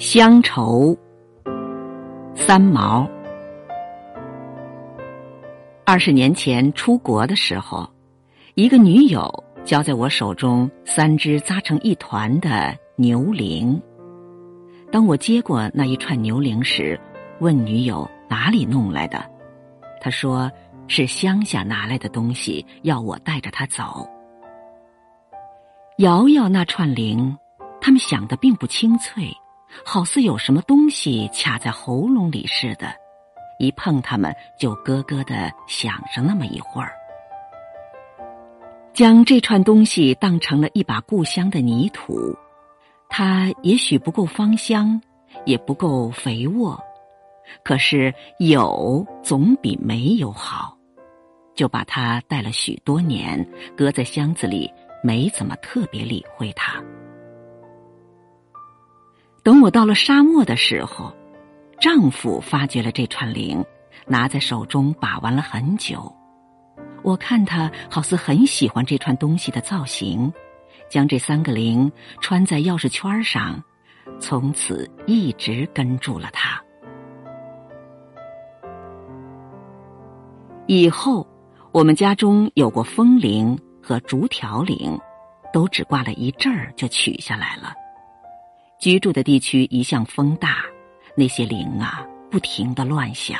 乡愁，三毛。二十年前出国的时候，一个女友交在我手中三只扎成一团的牛铃。当我接过那一串牛铃时，问女友哪里弄来的，她说是乡下拿来的东西，要我带着她走。摇摇那串铃，他们响得并不清脆，好似有什么东西卡在喉咙里似的。一碰它们，就咯咯的响上那么一会儿。将这串东西当成了一把故乡的泥土，它也许不够芳香，也不够肥沃，可是有总比没有好。就把它带了许多年，搁在箱子里，没怎么特别理会它。等我到了沙漠的时候。丈夫发觉了这串铃，拿在手中把玩了很久。我看他好似很喜欢这串东西的造型，将这三个铃穿在钥匙圈上，从此一直跟住了他。以后，我们家中有过风铃和竹条铃，都只挂了一阵儿就取下来了。居住的地区一向风大。那些铃啊，不停的乱响，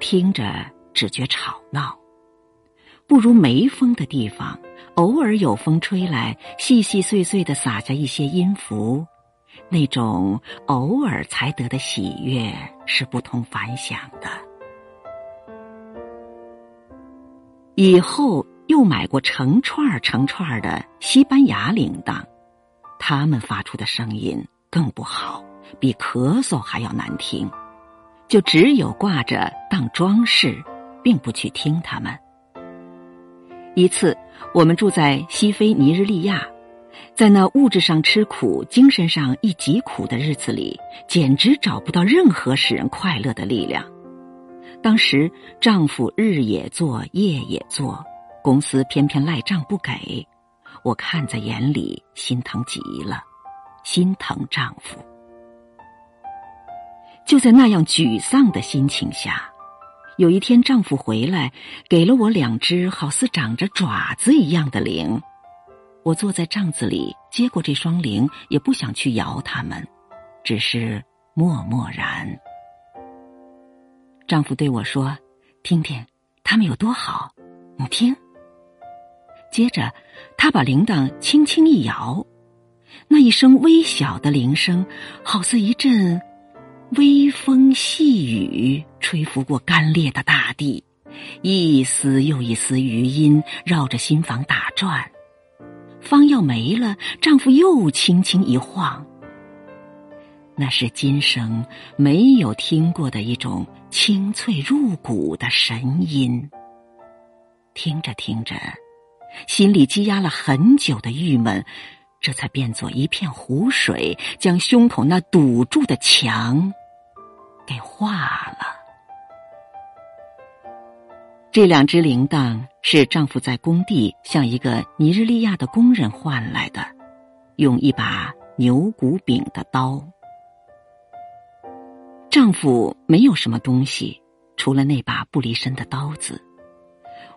听着只觉吵闹。不如没风的地方，偶尔有风吹来，细细碎碎的洒下一些音符，那种偶尔才得的喜悦是不同凡响的。以后又买过成串成串的西班牙铃铛，他们发出的声音更不好。比咳嗽还要难听，就只有挂着当装饰，并不去听他们。一次，我们住在西非尼日利亚，在那物质上吃苦、精神上亦疾苦的日子里，简直找不到任何使人快乐的力量。当时丈夫日也做，夜也做，公司偏偏赖账不给，我看在眼里，心疼极了，心疼丈夫。就在那样沮丧的心情下，有一天丈夫回来，给了我两只好似长着爪子一样的铃。我坐在帐子里接过这双铃，也不想去摇它们，只是默默然。丈夫对我说：“听听，它们有多好，你听。”接着，她把铃铛轻轻一摇，那一声微小的铃声，好似一阵。微风细雨吹拂过干裂的大地，一丝又一丝余音绕着心房打转。方要没了，丈夫又轻轻一晃。那是今生没有听过的一种清脆入骨的神音。听着听着，心里积压了很久的郁闷。这才变作一片湖水，将胸口那堵住的墙给化了。这两只铃铛是丈夫在工地向一个尼日利亚的工人换来的，用一把牛骨柄的刀。丈夫没有什么东西，除了那把不离身的刀子，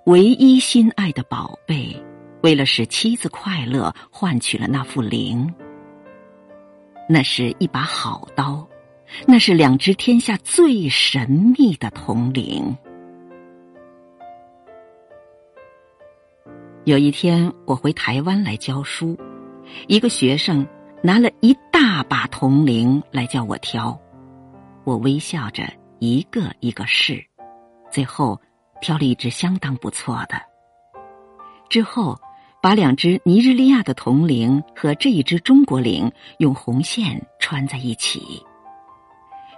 唯一心爱的宝贝。为了使妻子快乐，换取了那副铃。那是一把好刀，那是两只天下最神秘的铜铃。有一天，我回台湾来教书，一个学生拿了一大把铜铃来叫我挑，我微笑着一个一个试，最后挑了一只相当不错的。之后。把两只尼日利亚的铜铃和这一只中国铃用红线穿在一起。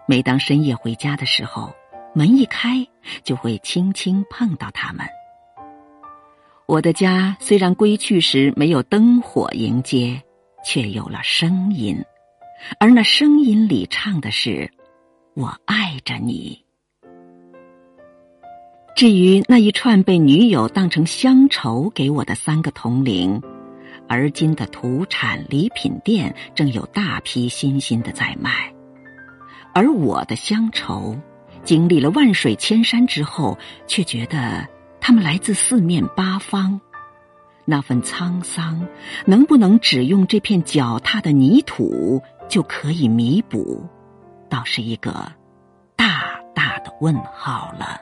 每当深夜回家的时候，门一开就会轻轻碰到它们。我的家虽然归去时没有灯火迎接，却有了声音，而那声音里唱的是“我爱着你”。至于那一串被女友当成乡愁给我的三个铜铃，而今的土产礼品店正有大批新新的在卖。而我的乡愁，经历了万水千山之后，却觉得他们来自四面八方。那份沧桑，能不能只用这片脚踏的泥土就可以弥补？倒是一个大大的问号了。